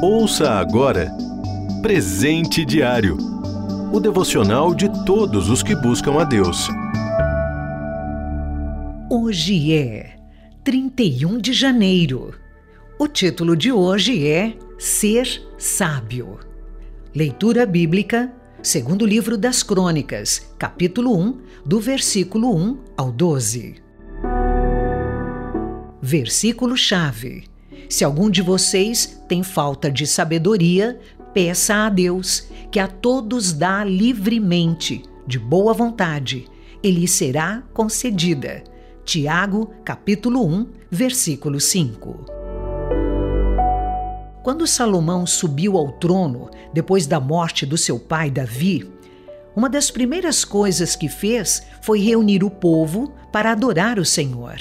Ouça agora Presente Diário o devocional de todos os que buscam a Deus. Hoje é 31 de janeiro. O título de hoje é Ser Sábio. Leitura bíblica, segundo livro das Crônicas, capítulo 1, do versículo 1 ao 12. Versículo-chave. Se algum de vocês tem falta de sabedoria, peça a Deus, que a todos dá livremente, de boa vontade, e lhe será concedida. Tiago, capítulo 1, versículo 5. Quando Salomão subiu ao trono depois da morte do seu pai Davi, uma das primeiras coisas que fez foi reunir o povo para adorar o Senhor.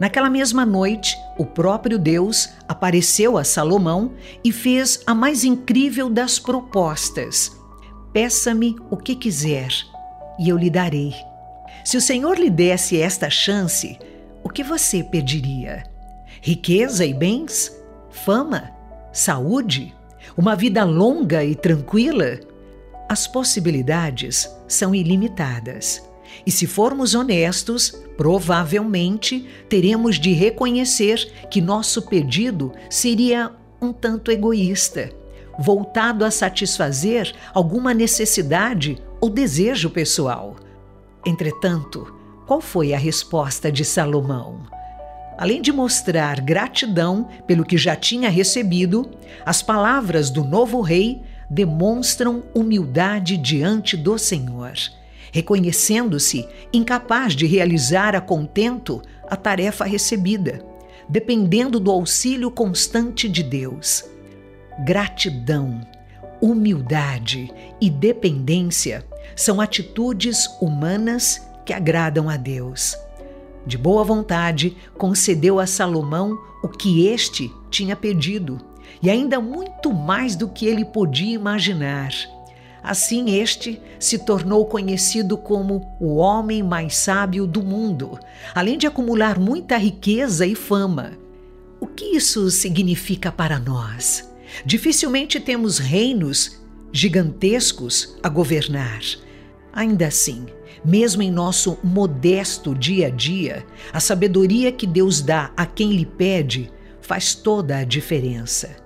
Naquela mesma noite, o próprio Deus apareceu a Salomão e fez a mais incrível das propostas: Peça-me o que quiser e eu lhe darei. Se o Senhor lhe desse esta chance, o que você pediria? Riqueza e bens? Fama? Saúde? Uma vida longa e tranquila? As possibilidades são ilimitadas. E se formos honestos, provavelmente teremos de reconhecer que nosso pedido seria um tanto egoísta, voltado a satisfazer alguma necessidade ou desejo pessoal. Entretanto, qual foi a resposta de Salomão? Além de mostrar gratidão pelo que já tinha recebido, as palavras do novo rei demonstram humildade diante do Senhor reconhecendo-se incapaz de realizar a contento a tarefa recebida, dependendo do auxílio constante de Deus. Gratidão, humildade e dependência são atitudes humanas que agradam a Deus. De boa vontade, concedeu a Salomão o que este tinha pedido, e ainda muito mais do que ele podia imaginar. Assim, este se tornou conhecido como o homem mais sábio do mundo, além de acumular muita riqueza e fama. O que isso significa para nós? Dificilmente temos reinos gigantescos a governar. Ainda assim, mesmo em nosso modesto dia a dia, a sabedoria que Deus dá a quem lhe pede faz toda a diferença.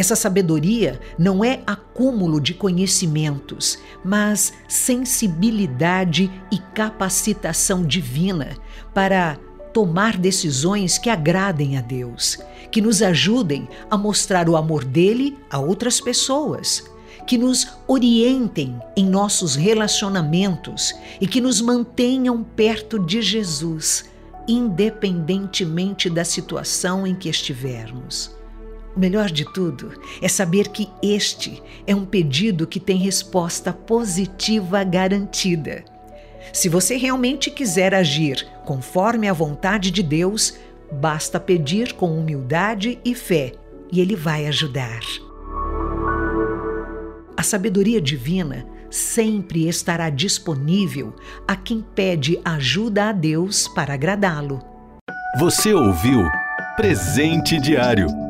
Essa sabedoria não é acúmulo de conhecimentos, mas sensibilidade e capacitação divina para tomar decisões que agradem a Deus, que nos ajudem a mostrar o amor dele a outras pessoas, que nos orientem em nossos relacionamentos e que nos mantenham perto de Jesus, independentemente da situação em que estivermos. O melhor de tudo é saber que este é um pedido que tem resposta positiva garantida. Se você realmente quiser agir conforme a vontade de Deus, basta pedir com humildade e fé e Ele vai ajudar. A sabedoria divina sempre estará disponível a quem pede ajuda a Deus para agradá-lo. Você ouviu Presente Diário